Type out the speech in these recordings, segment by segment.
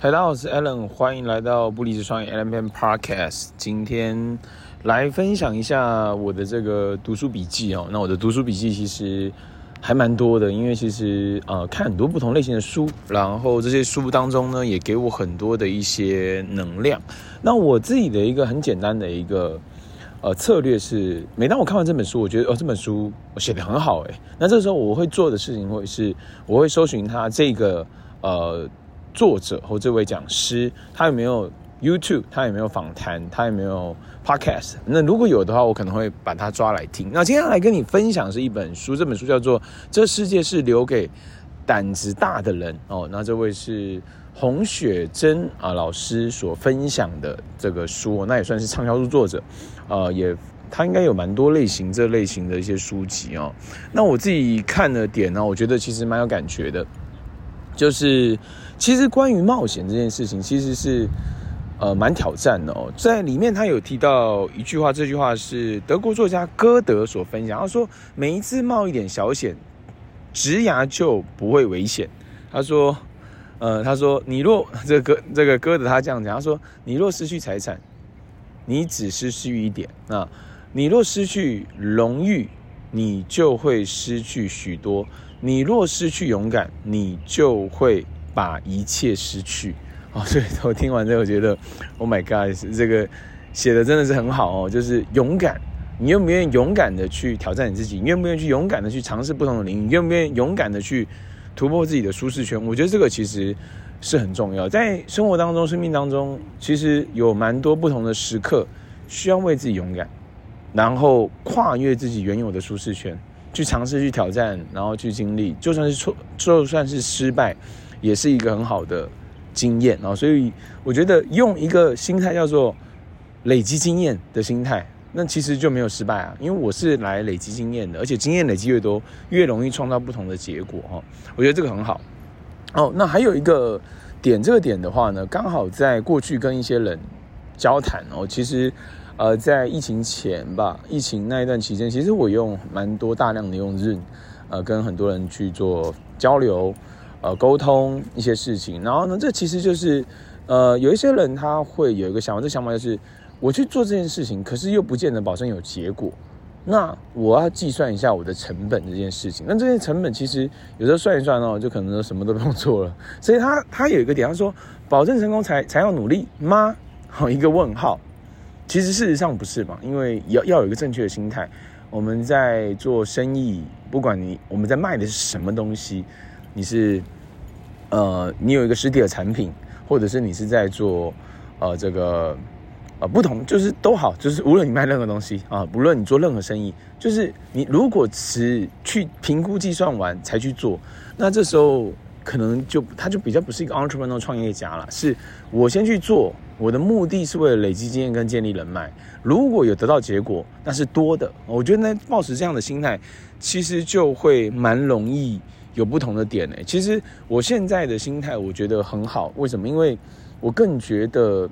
大家好，我是 Alan，欢迎来到不离职创业 Allen Podcast。今天来分享一下我的这个读书笔记哦。那我的读书笔记其实还蛮多的，因为其实呃看很多不同类型的书，然后这些书当中呢也给我很多的一些能量。那我自己的一个很简单的一个呃策略是，每当我看完这本书，我觉得哦这本书我写得很好诶，那这时候我会做的事情会是，我会搜寻它这个呃。作者或这位讲师，他有没有 YouTube？他有没有访谈？他有没有 Podcast？那如果有的话，我可能会把他抓来听。那今天来跟你分享是一本书，这本书叫做《这世界是留给胆子大的人》哦。那这位是洪雪珍啊老师所分享的这个书，那也算是畅销书作者。呃，也他应该有蛮多类型这类型的一些书籍哦。那我自己看了点呢，我觉得其实蛮有感觉的。就是，其实关于冒险这件事情，其实是呃蛮挑战的哦。在里面他有提到一句话，这句话是德国作家歌德所分享。他说：“每一次冒一点小险，职涯就不会危险。”他说：“呃，他说你若这个这个歌德他这样讲，他说你若失去财产，你只失去一点；那你若失去荣誉，你就会失去许多。”你若失去勇敢，你就会把一切失去。哦，所以我听完之后，我觉得，Oh my God，这个写的真的是很好哦。就是勇敢，你愿不愿意勇敢的去挑战你自己？你愿不愿意去勇敢的去尝试不同的领域？你愿不愿意勇敢的去突破自己的舒适圈？我觉得这个其实是很重要。在生活当中、生命当中，其实有蛮多不同的时刻，需要为自己勇敢，然后跨越自己原有的舒适圈。去尝试去挑战，然后去经历，就算是错，就算是失败，也是一个很好的经验啊。所以我觉得用一个心态叫做累积经验的心态，那其实就没有失败啊。因为我是来累积经验的，而且经验累积越多，越容易创造不同的结果哈。我觉得这个很好。哦，那还有一个点，这个点的话呢，刚好在过去跟一些人交谈哦，其实。呃，在疫情前吧，疫情那一段期间，其实我用蛮多大量的用 Zoom，呃，跟很多人去做交流，呃，沟通一些事情。然后呢，这其实就是，呃，有一些人他会有一个想法，这想法就是，我去做这件事情，可是又不见得保证有结果。那我要计算一下我的成本这件事情。那这些成本其实有时候算一算哦，就可能什么都不用做了。所以他他有一个点，他说，保证成功才才要努力吗？好，一个问号。其实事实上不是嘛，因为要要有一个正确的心态。我们在做生意，不管你我们在卖的是什么东西，你是呃你有一个实体的产品，或者是你是在做呃这个呃不同，就是都好，就是无论你卖任何东西啊，不论你做任何生意，就是你如果只去评估计算完才去做，那这时候。可能就他就比较不是一个 entrepreneurial 创业家了，是我先去做，我的目的是为了累积经验跟建立人脉。如果有得到结果，那是多的。我觉得呢，抱持这样的心态，其实就会蛮容易有不同的点呢。其实我现在的心态，我觉得很好。为什么？因为我更觉得，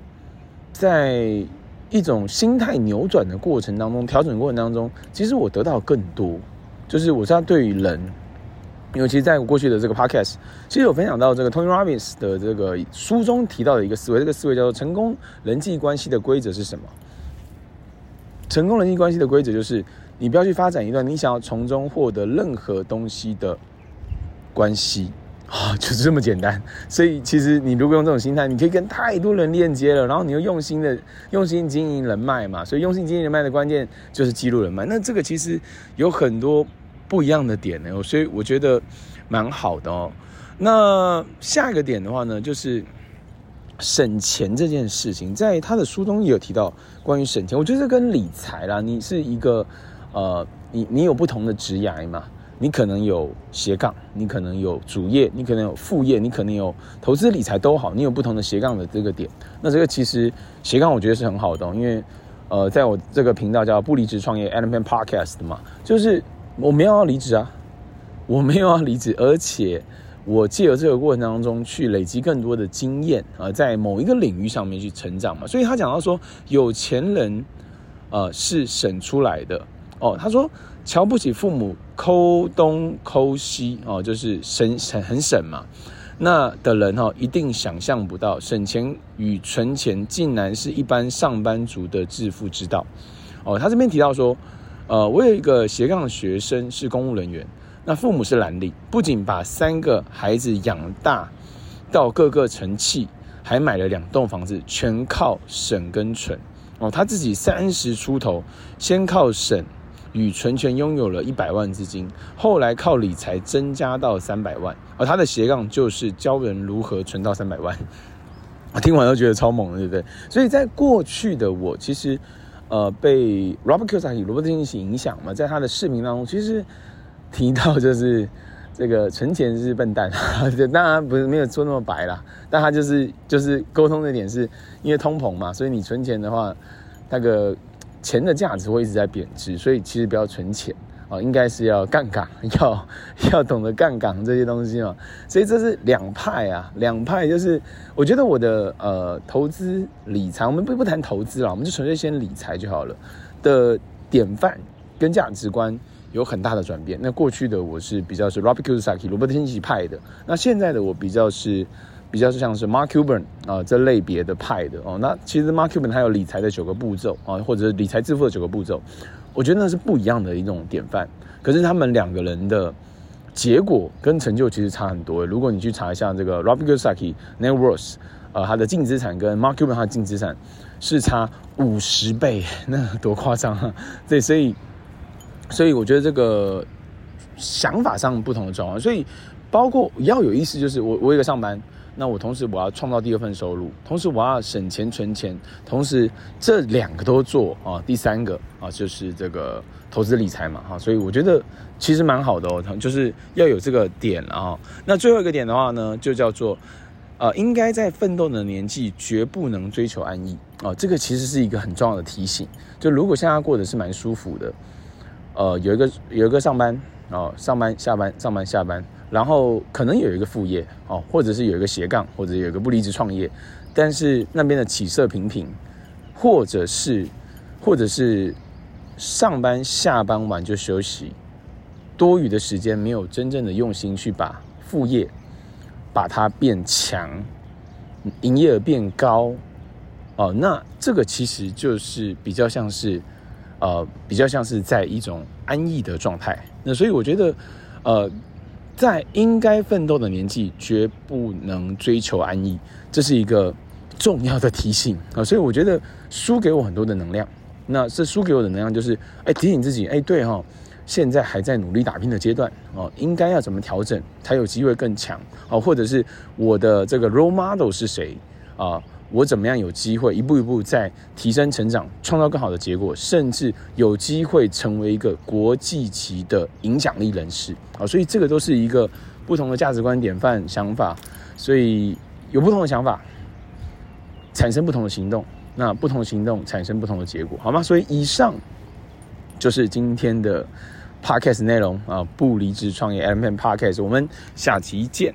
在一种心态扭转的过程当中，调整过程当中，其实我得到更多。就是我知道对于人。因为其，在过去的这个 podcast，其实有分享到这个 Tony Robbins 的这个书中提到的一个思维，这个思维叫做成功人际关系的规则是什么？成功人际关系的规则就是，你不要去发展一段你想要从中获得任何东西的关系啊，就是这么简单。所以，其实你如果用这种心态，你可以跟太多人链接了，然后你又用心的用心经营人脉嘛。所以，用心经营人脉的关键就是记录人脉。那这个其实有很多。不一样的点呢，所以我觉得蛮好的哦。那下一个点的话呢，就是省钱这件事情，在他的书中也有提到关于省钱。我觉得这跟理财啦，你是一个呃，你你有不同的职涯嘛，你可能有斜杠，你可能有主业，你可能有副业，你可能有投资理财都好，你有不同的斜杠的这个点。那这个其实斜杠我觉得是很好的哦，因为呃，在我这个频道叫不离职创业 Allen Podcast 嘛，就是。我没有要离职啊，我没有要离职，而且我借由这个过程当中去累积更多的经验啊，在某一个领域上面去成长嘛。所以他讲到说，有钱人呃是省出来的哦。他说瞧不起父母抠东抠西哦，就是省省很省嘛。那的人哦，一定想象不到，省钱与存钱竟然是一般上班族的致富之道。哦，他这边提到说，呃，我有一个斜杠学生是公务人员，那父母是蓝领，不仅把三个孩子养大到各个成器，还买了两栋房子，全靠省跟存。哦，他自己三十出头，先靠省。与存钱拥有了一百万资金，后来靠理财增加到三百万，而他的斜杠就是教人如何存到三百万。我听完都觉得超猛的，对不对？所以在过去的我，其实呃被 Robert Kiyosaki 罗伯特清崎影响嘛，在他的视频当中，其实提到就是这个存钱是笨蛋，当然不是没有说那么白啦，但他就是就是沟通的点是因为通膨嘛，所以你存钱的话，那个。钱的价值会一直在贬值，所以其实不要存钱啊，应该是要杠杆，要要懂得杠杆这些东西嘛。所以这是两派啊，两派就是我觉得我的呃投资理财，我们不不谈投资了，我们就纯粹先理财就好了。的典范跟价值观有很大的转变。那过去的我是比较是 Robert Kiyosaki 罗伯特清崎派的，那现在的我比较是。比较是像是 Mark Cuban 啊这类别的派的哦，那其实 Mark Cuban 他有理财的九个步骤啊，或者是理财致富的九个步骤，我觉得那是不一样的一种典范。可是他们两个人的结果跟成就其实差很多。如果你去查一下这个 Robert Kiyosaki Net Worth，呃，他的净资产跟 Mark Cuban 他的净资产是差五十倍，那多夸张啊！对，所以所以我觉得这个想法上不同的状况，所以包括要有意思，就是我我一个上班。那我同时我要创造第二份收入，同时我要省钱存钱，同时这两个都做啊，第三个啊就是这个投资理财嘛哈，所以我觉得其实蛮好的哦，就是要有这个点啊。那最后一个点的话呢，就叫做呃，应该在奋斗的年纪绝不能追求安逸啊，这个其实是一个很重要的提醒。就如果现在过得是蛮舒服的，呃，有一个有一个上班哦，上班下班上班下班。然后可能有一个副业哦，或者是有一个斜杠，或者有一个不离职创业，但是那边的起色平平，或者是或者是上班下班完就休息，多余的时间没有真正的用心去把副业把它变强，营业额变高哦，那这个其实就是比较像是呃比较像是在一种安逸的状态。那所以我觉得呃。在应该奋斗的年纪，绝不能追求安逸，这是一个重要的提醒啊！所以我觉得输给我很多的能量。那这输给我的能量就是，哎，提醒自己，哎，对哈，现在还在努力打拼的阶段哦，应该要怎么调整才有机会更强哦？或者是我的这个 role model 是谁啊？我怎么样有机会一步一步在提升成长，创造更好的结果，甚至有机会成为一个国际级的影响力人士啊！所以这个都是一个不同的价值观、典范、想法，所以有不同的想法，产生不同的行动，那不同的行动产生不同的结果，好吗？所以以上就是今天的 podcast 内容啊，不离职创业 M N Podcast，我们下期见。